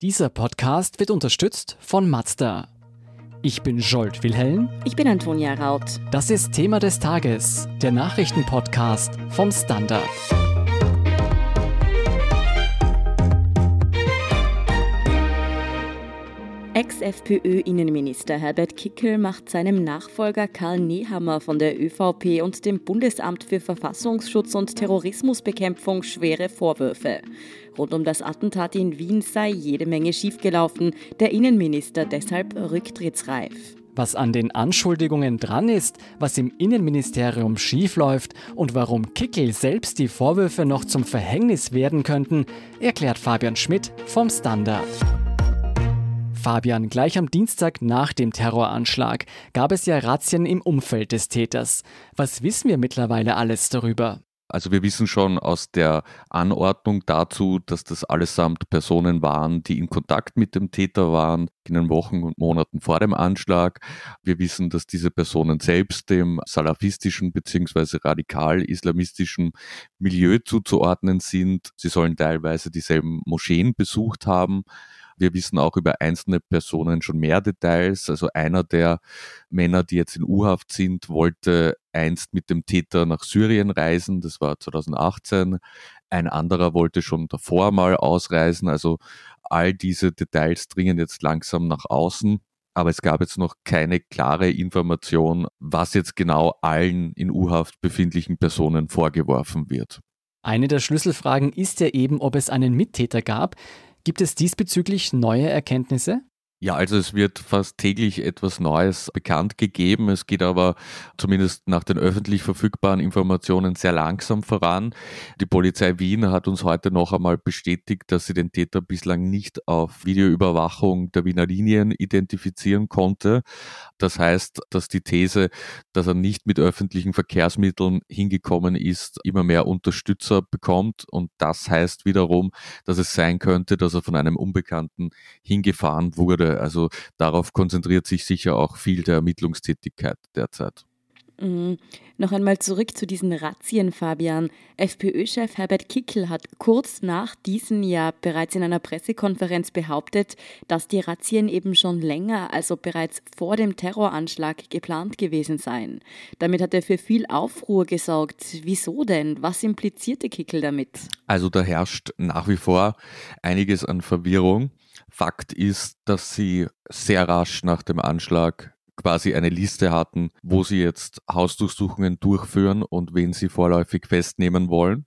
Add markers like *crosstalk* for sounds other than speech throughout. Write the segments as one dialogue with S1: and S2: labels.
S1: Dieser Podcast wird unterstützt von Mazda. Ich bin Jolt Wilhelm.
S2: Ich bin Antonia Raut.
S1: Das ist Thema des Tages, der Nachrichtenpodcast vom Standard.
S2: Ex-FPÖ-Innenminister Herbert Kickel macht seinem Nachfolger Karl Nehammer von der ÖVP und dem Bundesamt für Verfassungsschutz und Terrorismusbekämpfung schwere Vorwürfe. Rund um das Attentat in Wien sei jede Menge schiefgelaufen, der Innenminister deshalb rücktrittsreif.
S1: Was an den Anschuldigungen dran ist, was im Innenministerium schiefläuft und warum Kickel selbst die Vorwürfe noch zum Verhängnis werden könnten, erklärt Fabian Schmidt vom Standard. Fabian, gleich am Dienstag nach dem Terroranschlag gab es ja Razzien im Umfeld des Täters. Was wissen wir mittlerweile alles darüber?
S3: Also wir wissen schon aus der Anordnung dazu, dass das allesamt Personen waren, die in Kontakt mit dem Täter waren in den Wochen und Monaten vor dem Anschlag. Wir wissen, dass diese Personen selbst dem salafistischen bzw. radikal-islamistischen Milieu zuzuordnen sind. Sie sollen teilweise dieselben Moscheen besucht haben. Wir wissen auch über einzelne Personen schon mehr Details. Also einer der Männer, die jetzt in U-Haft sind, wollte einst mit dem Täter nach Syrien reisen. Das war 2018. Ein anderer wollte schon davor mal ausreisen. Also all diese Details dringen jetzt langsam nach außen. Aber es gab jetzt noch keine klare Information, was jetzt genau allen in U-Haft befindlichen Personen vorgeworfen wird.
S1: Eine der Schlüsselfragen ist ja eben, ob es einen Mittäter gab. Gibt es diesbezüglich neue Erkenntnisse?
S3: Ja, also es wird fast täglich etwas Neues bekannt gegeben. Es geht aber zumindest nach den öffentlich verfügbaren Informationen sehr langsam voran. Die Polizei Wien hat uns heute noch einmal bestätigt, dass sie den Täter bislang nicht auf Videoüberwachung der Wiener Linien identifizieren konnte. Das heißt, dass die These, dass er nicht mit öffentlichen Verkehrsmitteln hingekommen ist, immer mehr Unterstützer bekommt. Und das heißt wiederum, dass es sein könnte, dass er von einem Unbekannten hingefahren wurde also darauf konzentriert sich sicher auch viel der Ermittlungstätigkeit derzeit.
S2: Mhm. Noch einmal zurück zu diesen Razzien, Fabian. FPÖ-Chef Herbert Kickel hat kurz nach diesen ja bereits in einer Pressekonferenz behauptet, dass die Razzien eben schon länger, also bereits vor dem Terroranschlag geplant gewesen seien. Damit hat er für viel Aufruhr gesorgt. Wieso denn? Was implizierte Kickel damit?
S3: Also da herrscht nach wie vor einiges an Verwirrung. Fakt ist, dass sie sehr rasch nach dem Anschlag quasi eine Liste hatten, wo sie jetzt Hausdurchsuchungen durchführen und wen sie vorläufig festnehmen wollen.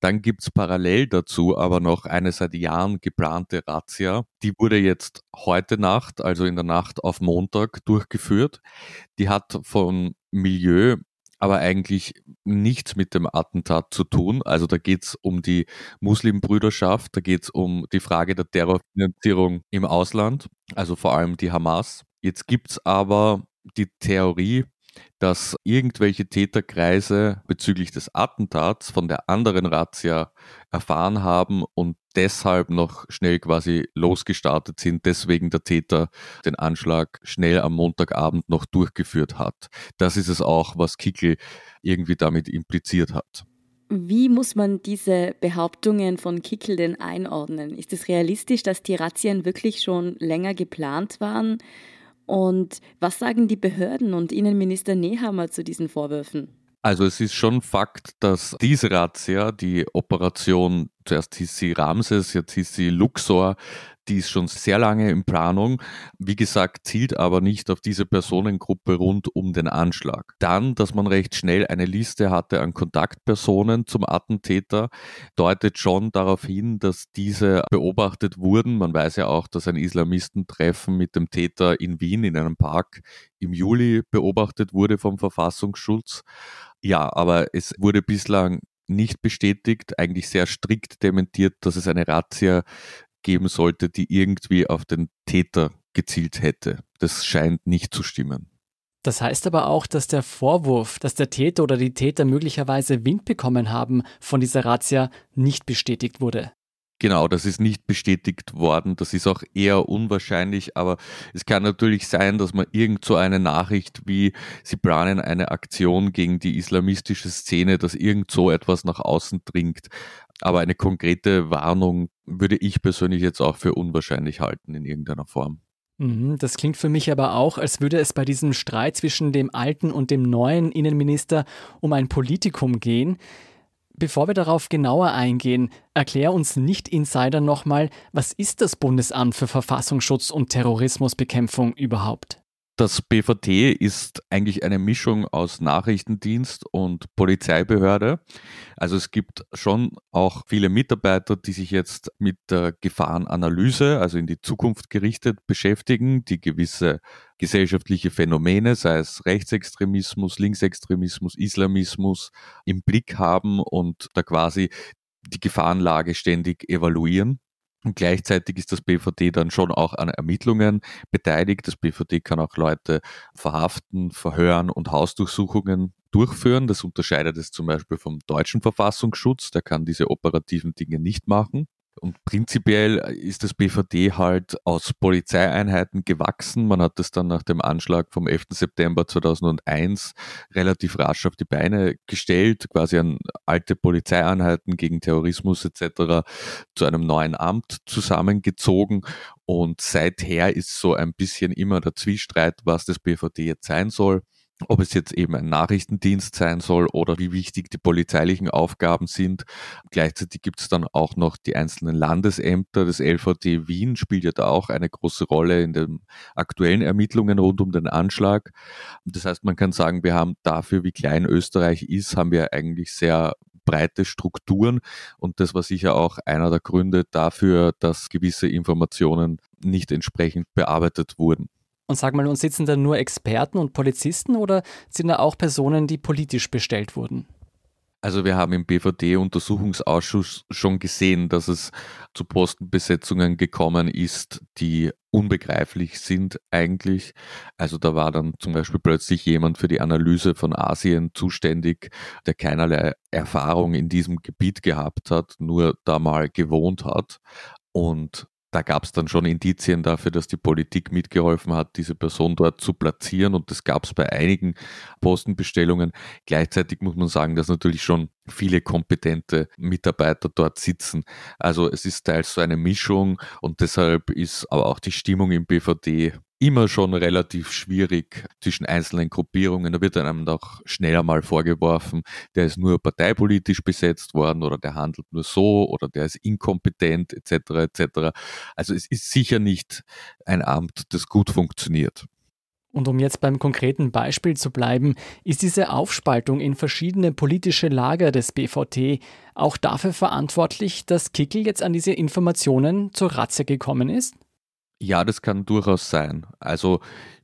S3: Dann gibt's parallel dazu aber noch eine seit Jahren geplante Razzia. Die wurde jetzt heute Nacht, also in der Nacht auf Montag, durchgeführt. Die hat von Milieu aber eigentlich nichts mit dem Attentat zu tun. Also da geht es um die Muslimbrüderschaft, da geht es um die Frage der Terrorfinanzierung im Ausland, also vor allem die Hamas. Jetzt gibt es aber die Theorie, dass irgendwelche Täterkreise bezüglich des Attentats von der anderen Razzia erfahren haben und deshalb noch schnell quasi losgestartet sind, deswegen der Täter den Anschlag schnell am Montagabend noch durchgeführt hat. Das ist es auch, was Kickel irgendwie damit impliziert hat.
S2: Wie muss man diese Behauptungen von Kickel denn einordnen? Ist es realistisch, dass die Razzien wirklich schon länger geplant waren? Und was sagen die Behörden und Innenminister Nehammer zu diesen Vorwürfen?
S3: Also es ist schon Fakt, dass diese Razzia, die Operation, zuerst hieß sie Ramses, jetzt hieß sie Luxor, die ist schon sehr lange in Planung. Wie gesagt, zielt aber nicht auf diese Personengruppe rund um den Anschlag. Dann, dass man recht schnell eine Liste hatte an Kontaktpersonen zum Attentäter, deutet schon darauf hin, dass diese beobachtet wurden. Man weiß ja auch, dass ein Islamistentreffen mit dem Täter in Wien in einem Park im Juli beobachtet wurde vom Verfassungsschutz. Ja, aber es wurde bislang nicht bestätigt, eigentlich sehr strikt dementiert, dass es eine Razzia geben sollte, die irgendwie auf den Täter gezielt hätte. Das scheint nicht zu stimmen.
S1: Das heißt aber auch, dass der Vorwurf, dass der Täter oder die Täter möglicherweise Wind bekommen haben von dieser Razzia, nicht bestätigt wurde.
S3: Genau, das ist nicht bestätigt worden. Das ist auch eher unwahrscheinlich, aber es kann natürlich sein, dass man irgend so eine Nachricht wie sie planen eine Aktion gegen die islamistische Szene, dass irgend so etwas nach außen dringt. Aber eine konkrete Warnung würde ich persönlich jetzt auch für unwahrscheinlich halten in irgendeiner Form.
S1: Mhm, das klingt für mich aber auch, als würde es bei diesem Streit zwischen dem alten und dem neuen Innenminister um ein Politikum gehen. Bevor wir darauf genauer eingehen, erklär uns Nicht-Insider nochmal, was ist das Bundesamt für Verfassungsschutz und Terrorismusbekämpfung überhaupt?
S3: Das BVT ist eigentlich eine Mischung aus Nachrichtendienst und Polizeibehörde. Also es gibt schon auch viele Mitarbeiter, die sich jetzt mit der Gefahrenanalyse, also in die Zukunft gerichtet, beschäftigen, die gewisse gesellschaftliche Phänomene, sei es Rechtsextremismus, Linksextremismus, Islamismus, im Blick haben und da quasi die Gefahrenlage ständig evaluieren. Und gleichzeitig ist das BVD dann schon auch an Ermittlungen beteiligt. Das BVD kann auch Leute verhaften, verhören und Hausdurchsuchungen durchführen. Das unterscheidet es zum Beispiel vom deutschen Verfassungsschutz. Der kann diese operativen Dinge nicht machen. Und prinzipiell ist das BVD halt aus Polizeieinheiten gewachsen. Man hat es dann nach dem Anschlag vom 11. September 2001 relativ rasch auf die Beine gestellt, quasi an alte Polizeieinheiten gegen Terrorismus etc. zu einem neuen Amt zusammengezogen. Und seither ist so ein bisschen immer der Zwiespalt, was das BVD jetzt sein soll ob es jetzt eben ein Nachrichtendienst sein soll oder wie wichtig die polizeilichen Aufgaben sind. Gleichzeitig gibt es dann auch noch die einzelnen Landesämter. Das LVD Wien spielt ja da auch eine große Rolle in den aktuellen Ermittlungen rund um den Anschlag. Das heißt, man kann sagen, wir haben dafür, wie klein Österreich ist, haben wir eigentlich sehr breite Strukturen und das war sicher auch einer der Gründe dafür, dass gewisse Informationen nicht entsprechend bearbeitet wurden.
S1: Und sag mal, und sitzen da nur Experten und Polizisten oder sind da auch Personen, die politisch bestellt wurden?
S3: Also wir haben im BVD-Untersuchungsausschuss schon gesehen, dass es zu Postenbesetzungen gekommen ist, die unbegreiflich sind eigentlich. Also da war dann zum Beispiel plötzlich jemand für die Analyse von Asien zuständig, der keinerlei Erfahrung in diesem Gebiet gehabt hat, nur da mal gewohnt hat. Und da gab es dann schon Indizien dafür, dass die Politik mitgeholfen hat, diese Person dort zu platzieren. Und das gab es bei einigen Postenbestellungen. Gleichzeitig muss man sagen, dass natürlich schon viele kompetente Mitarbeiter dort sitzen. Also es ist teils so eine Mischung und deshalb ist aber auch die Stimmung im BVD immer schon relativ schwierig zwischen einzelnen Gruppierungen. Da wird einem doch schneller mal vorgeworfen, der ist nur parteipolitisch besetzt worden oder der handelt nur so oder der ist inkompetent etc. etc. Also es ist sicher nicht ein Amt, das gut funktioniert.
S1: Und um jetzt beim konkreten Beispiel zu bleiben, ist diese Aufspaltung in verschiedene politische Lager des BVT auch dafür verantwortlich, dass Kickel jetzt an diese Informationen zur Ratze gekommen ist?
S3: Ja, das kann durchaus sein. Also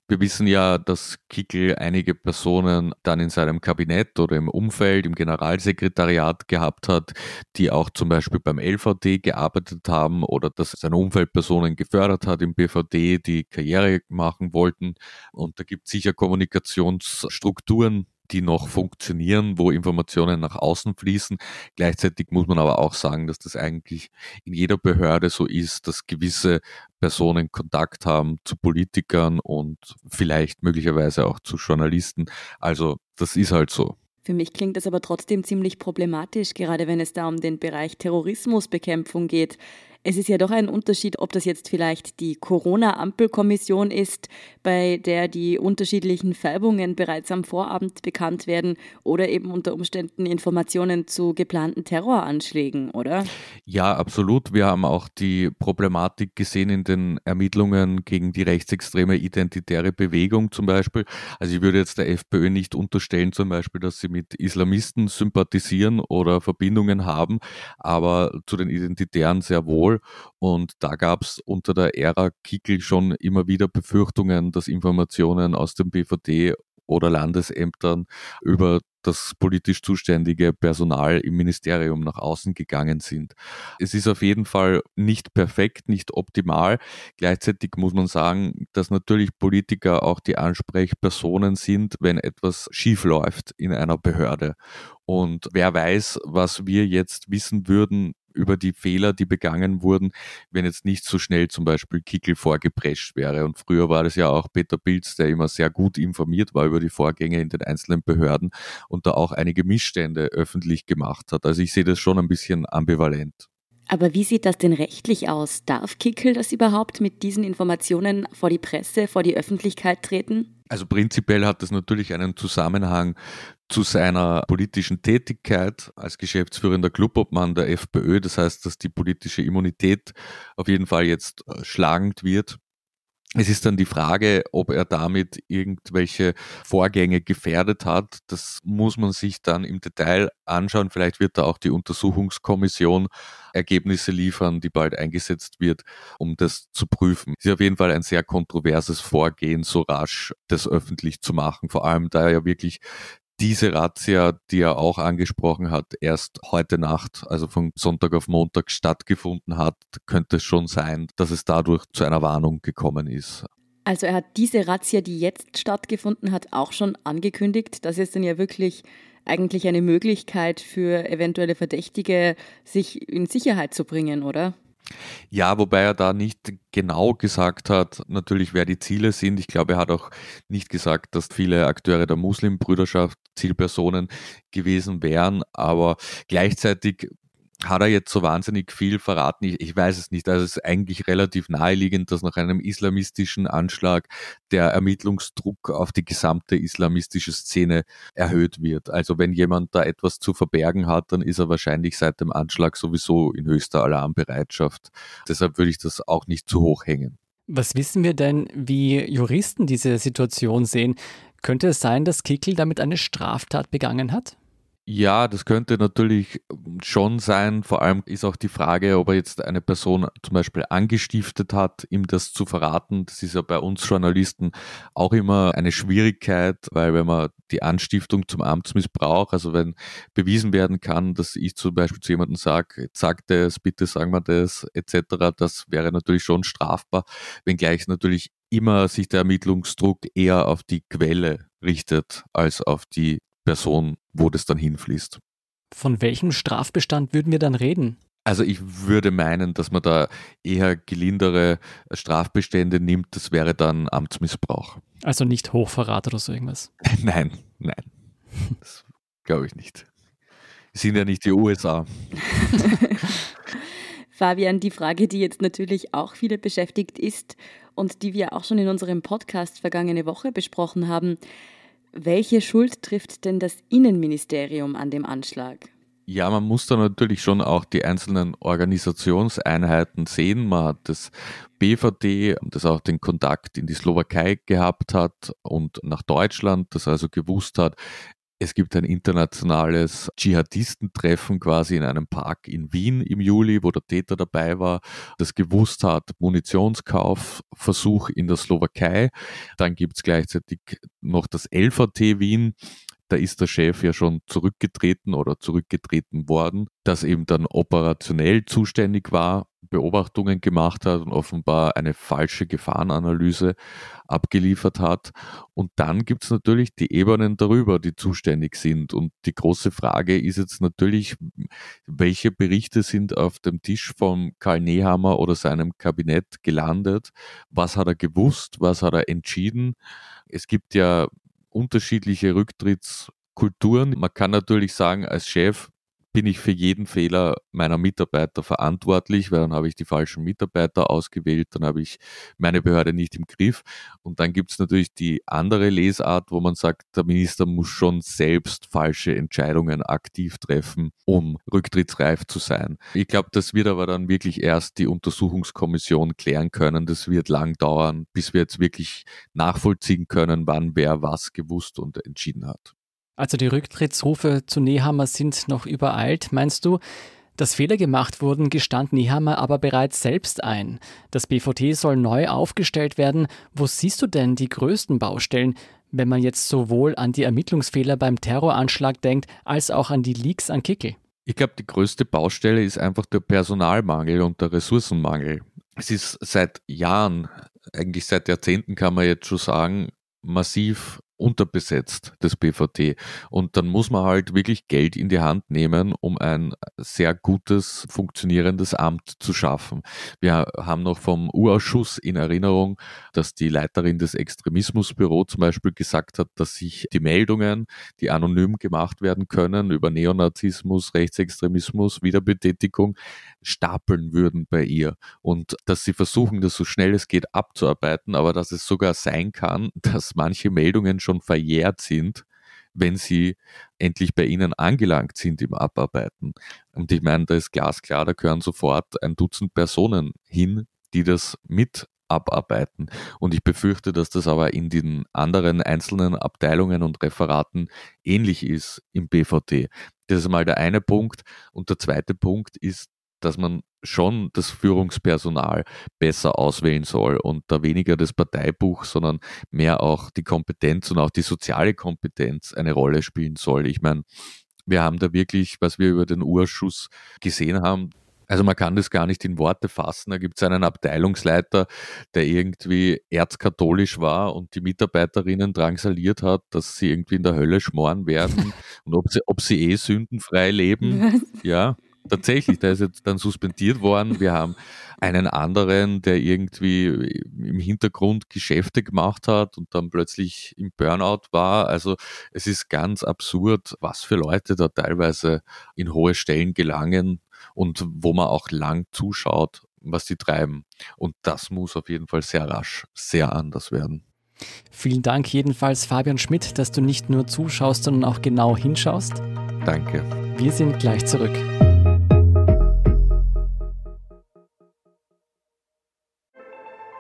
S3: wir wissen ja, dass Kickel einige Personen dann in seinem Kabinett oder im Umfeld, im Generalsekretariat gehabt hat, die auch zum Beispiel beim LVD gearbeitet haben oder dass seine Umfeldpersonen gefördert hat im BVD, die Karriere machen wollten. Und da gibt es sicher Kommunikationsstrukturen, die noch funktionieren, wo Informationen nach außen fließen. Gleichzeitig muss man aber auch sagen, dass das eigentlich in jeder Behörde so ist, dass gewisse Personen Kontakt haben zu Politikern und vielleicht möglicherweise auch zu Journalisten. Also das ist halt so.
S2: Für mich klingt das aber trotzdem ziemlich problematisch, gerade wenn es da um den Bereich Terrorismusbekämpfung geht. Es ist ja doch ein Unterschied, ob das jetzt vielleicht die Corona-Ampelkommission ist, bei der die unterschiedlichen Färbungen bereits am Vorabend bekannt werden oder eben unter Umständen Informationen zu geplanten Terroranschlägen, oder?
S3: Ja, absolut. Wir haben auch die Problematik gesehen in den Ermittlungen gegen die rechtsextreme identitäre Bewegung zum Beispiel. Also ich würde jetzt der FPÖ nicht unterstellen zum Beispiel, dass sie mit Islamisten sympathisieren oder Verbindungen haben, aber zu den Identitären sehr wohl. Tirol. Und da gab es unter der Ära Kickel schon immer wieder Befürchtungen, dass Informationen aus dem BVD oder Landesämtern über das politisch zuständige Personal im Ministerium nach außen gegangen sind. Es ist auf jeden Fall nicht perfekt, nicht optimal. Gleichzeitig muss man sagen, dass natürlich Politiker auch die Ansprechpersonen sind, wenn etwas schief läuft in einer Behörde. Und wer weiß, was wir jetzt wissen würden, über die Fehler, die begangen wurden, wenn jetzt nicht so schnell zum Beispiel Kickel vorgeprescht wäre. Und früher war das ja auch Peter Pilz, der immer sehr gut informiert war über die Vorgänge in den einzelnen Behörden und da auch einige Missstände öffentlich gemacht hat. Also ich sehe das schon ein bisschen ambivalent.
S2: Aber wie sieht das denn rechtlich aus? Darf Kickel das überhaupt mit diesen Informationen vor die Presse, vor die Öffentlichkeit treten?
S3: Also prinzipiell hat das natürlich einen Zusammenhang zu seiner politischen Tätigkeit als geschäftsführender Clubobmann der FPÖ. Das heißt, dass die politische Immunität auf jeden Fall jetzt äh, schlagend wird. Es ist dann die Frage, ob er damit irgendwelche Vorgänge gefährdet hat. Das muss man sich dann im Detail anschauen. Vielleicht wird da auch die Untersuchungskommission Ergebnisse liefern, die bald eingesetzt wird, um das zu prüfen. Es ist auf jeden Fall ein sehr kontroverses Vorgehen, so rasch das öffentlich zu machen. Vor allem, da ja wirklich diese Razzia, die er auch angesprochen hat, erst heute Nacht, also von Sonntag auf Montag stattgefunden hat, könnte es schon sein, dass es dadurch zu einer Warnung gekommen ist.
S2: Also er hat diese Razzia, die jetzt stattgefunden hat, auch schon angekündigt. Das ist dann ja wirklich eigentlich eine Möglichkeit für eventuelle Verdächtige, sich in Sicherheit zu bringen, oder?
S3: Ja, wobei er da nicht genau gesagt hat, natürlich, wer die Ziele sind. Ich glaube, er hat auch nicht gesagt, dass viele Akteure der Muslimbrüderschaft Zielpersonen gewesen wären, aber gleichzeitig hat er jetzt so wahnsinnig viel verraten? Ich, ich, weiß es nicht. Also es ist eigentlich relativ naheliegend, dass nach einem islamistischen Anschlag der Ermittlungsdruck auf die gesamte islamistische Szene erhöht wird. Also wenn jemand da etwas zu verbergen hat, dann ist er wahrscheinlich seit dem Anschlag sowieso in höchster Alarmbereitschaft. Deshalb würde ich das auch nicht zu hoch hängen.
S1: Was wissen wir denn, wie Juristen diese Situation sehen? Könnte es sein, dass Kickel damit eine Straftat begangen hat?
S3: Ja, das könnte natürlich schon sein. Vor allem ist auch die Frage, ob er jetzt eine Person zum Beispiel angestiftet hat, ihm das zu verraten. Das ist ja bei uns Journalisten auch immer eine Schwierigkeit, weil wenn man die Anstiftung zum Amtsmissbrauch, also wenn bewiesen werden kann, dass ich zum Beispiel zu jemandem sage, sag das, bitte sagen wir das, etc., das wäre natürlich schon strafbar, wenngleich natürlich immer sich der Ermittlungsdruck eher auf die Quelle richtet als auf die Person, wo das dann hinfließt.
S1: Von welchem Strafbestand würden wir dann reden?
S3: Also ich würde meinen, dass man da eher gelindere Strafbestände nimmt. Das wäre dann Amtsmissbrauch.
S1: Also nicht Hochverrat oder so irgendwas? *laughs*
S3: Nein, nein. Das glaube ich nicht. Wir sind ja nicht die USA. *laughs*
S2: Fabian, die Frage, die jetzt natürlich auch viele beschäftigt ist und die wir auch schon in unserem Podcast vergangene Woche besprochen haben. Welche Schuld trifft denn das Innenministerium an dem Anschlag?
S3: Ja, man muss da natürlich schon auch die einzelnen Organisationseinheiten sehen. Man hat das BVD, das auch den Kontakt in die Slowakei gehabt hat und nach Deutschland, das also gewusst hat, es gibt ein internationales Dschihadistentreffen quasi in einem Park in Wien im Juli, wo der Täter dabei war, das gewusst hat, Munitionskaufversuch in der Slowakei. Dann gibt es gleichzeitig noch das LVT Wien, da ist der Chef ja schon zurückgetreten oder zurückgetreten worden, das eben dann operationell zuständig war, Beobachtungen gemacht hat und offenbar eine falsche Gefahrenanalyse abgeliefert hat. Und dann gibt es natürlich die Ebenen darüber, die zuständig sind. Und die große Frage ist jetzt natürlich, welche Berichte sind auf dem Tisch von Karl Nehammer oder seinem Kabinett gelandet? Was hat er gewusst? Was hat er entschieden? Es gibt ja unterschiedliche Rücktrittskulturen. Man kann natürlich sagen, als Chef bin ich für jeden Fehler meiner Mitarbeiter verantwortlich, weil dann habe ich die falschen Mitarbeiter ausgewählt, dann habe ich meine Behörde nicht im Griff. Und dann gibt es natürlich die andere Lesart, wo man sagt, der Minister muss schon selbst falsche Entscheidungen aktiv treffen, um rücktrittsreif zu sein. Ich glaube, das wird aber dann wirklich erst die Untersuchungskommission klären können. Das wird lang dauern, bis wir jetzt wirklich nachvollziehen können, wann wer was gewusst und entschieden hat.
S1: Also die Rücktrittsrufe zu Nehammer sind noch übereilt, meinst du? Dass Fehler gemacht wurden, gestand Nehammer aber bereits selbst ein. Das BVT soll neu aufgestellt werden. Wo siehst du denn die größten Baustellen, wenn man jetzt sowohl an die Ermittlungsfehler beim Terroranschlag denkt, als auch an die Leaks an Kickel?
S3: Ich glaube, die größte Baustelle ist einfach der Personalmangel und der Ressourcenmangel. Es ist seit Jahren, eigentlich seit Jahrzehnten kann man jetzt schon sagen, massiv unterbesetzt, das BVT. Und dann muss man halt wirklich Geld in die Hand nehmen, um ein sehr gutes, funktionierendes Amt zu schaffen. Wir haben noch vom U-Ausschuss in Erinnerung, dass die Leiterin des Extremismusbüro zum Beispiel gesagt hat, dass sich die Meldungen, die anonym gemacht werden können über Neonazismus, Rechtsextremismus, Wiederbetätigung, stapeln würden bei ihr. Und dass sie versuchen, das so schnell es geht abzuarbeiten, aber dass es sogar sein kann, *laughs* dass manche Meldungen schon verjährt sind, wenn sie endlich bei Ihnen angelangt sind im Abarbeiten. Und ich meine, da ist glasklar, da gehören sofort ein Dutzend Personen hin, die das mit abarbeiten. Und ich befürchte, dass das aber in den anderen einzelnen Abteilungen und Referaten ähnlich ist im BVT. Das ist mal der eine Punkt. Und der zweite Punkt ist, dass man schon das Führungspersonal besser auswählen soll und da weniger das Parteibuch, sondern mehr auch die Kompetenz und auch die soziale Kompetenz eine Rolle spielen soll. Ich meine, wir haben da wirklich, was wir über den Urschuss gesehen haben, also man kann das gar nicht in Worte fassen. Da gibt es einen Abteilungsleiter, der irgendwie erzkatholisch war und die Mitarbeiterinnen drangsaliert hat, dass sie irgendwie in der Hölle schmoren werden *laughs* und ob sie, ob sie eh sündenfrei leben. *laughs* Ja, tatsächlich, der ist jetzt dann suspendiert worden. Wir haben einen anderen, der irgendwie im Hintergrund Geschäfte gemacht hat und dann plötzlich im Burnout war. Also es ist ganz absurd, was für Leute da teilweise in hohe Stellen gelangen und wo man auch lang zuschaut, was die treiben. Und das muss auf jeden Fall sehr rasch sehr anders werden.
S1: Vielen Dank jedenfalls, Fabian Schmidt, dass du nicht nur zuschaust, sondern auch genau hinschaust.
S3: Danke.
S1: Wir sind gleich zurück.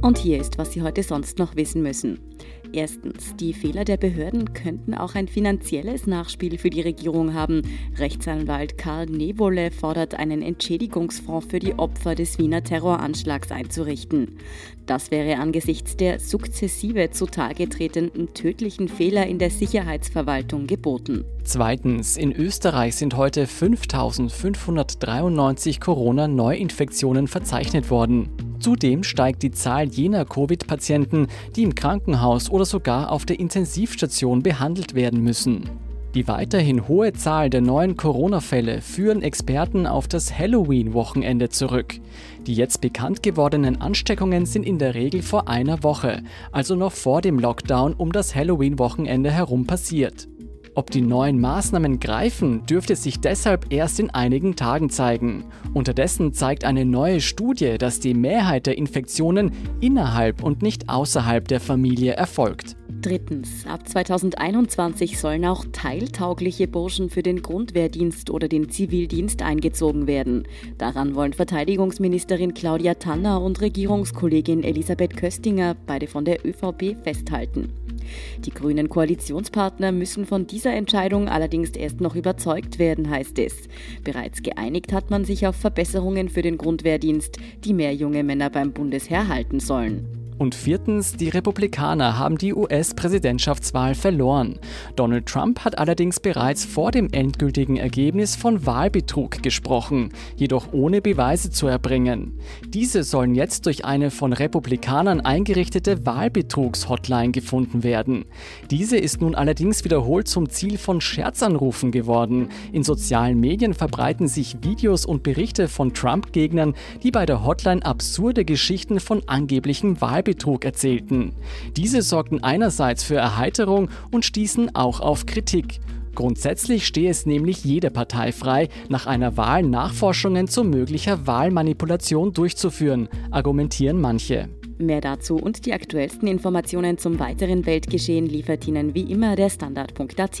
S2: Und hier ist, was Sie heute sonst noch wissen müssen. Erstens, die Fehler der Behörden könnten auch ein finanzielles Nachspiel für die Regierung haben. Rechtsanwalt Karl Nevole fordert einen Entschädigungsfonds für die Opfer des Wiener Terroranschlags einzurichten. Das wäre angesichts der sukzessive zutage tretenden tödlichen Fehler in der Sicherheitsverwaltung geboten.
S1: Zweitens, in Österreich sind heute 5593 Corona-Neuinfektionen verzeichnet worden. Zudem steigt die Zahl jener Covid-Patienten, die im Krankenhaus oder sogar auf der Intensivstation behandelt werden müssen. Die weiterhin hohe Zahl der neuen Corona-Fälle führen Experten auf das Halloween-Wochenende zurück. Die jetzt bekannt gewordenen Ansteckungen sind in der Regel vor einer Woche, also noch vor dem Lockdown um das Halloween-Wochenende herum passiert. Ob die neuen Maßnahmen greifen, dürfte sich deshalb erst in einigen Tagen zeigen. Unterdessen zeigt eine neue Studie, dass die Mehrheit der Infektionen innerhalb und nicht außerhalb der Familie erfolgt.
S2: Drittens, ab 2021 sollen auch teiltaugliche Burschen für den Grundwehrdienst oder den Zivildienst eingezogen werden. Daran wollen Verteidigungsministerin Claudia Tanner und Regierungskollegin Elisabeth Köstinger, beide von der ÖVP, festhalten. Die grünen Koalitionspartner müssen von dieser Entscheidung allerdings erst noch überzeugt werden, heißt es. Bereits geeinigt hat man sich auf Verbesserungen für den Grundwehrdienst, die mehr junge Männer beim Bundesheer halten sollen.
S1: Und viertens, die Republikaner haben die US-Präsidentschaftswahl verloren. Donald Trump hat allerdings bereits vor dem endgültigen Ergebnis von Wahlbetrug gesprochen, jedoch ohne Beweise zu erbringen. Diese sollen jetzt durch eine von Republikanern eingerichtete Wahlbetrugs-Hotline gefunden werden. Diese ist nun allerdings wiederholt zum Ziel von Scherzanrufen geworden. In sozialen Medien verbreiten sich Videos und Berichte von Trump-Gegnern, die bei der Hotline absurde Geschichten von angeblichen Wahlbetrug Wahlbetrug erzählten. Diese sorgten einerseits für Erheiterung und stießen auch auf Kritik. Grundsätzlich stehe es nämlich jeder Partei frei, nach einer Wahl Nachforschungen zu möglicher Wahlmanipulation durchzuführen, argumentieren manche.
S2: Mehr dazu und die aktuellsten Informationen zum weiteren Weltgeschehen liefert Ihnen wie immer der Standard.at.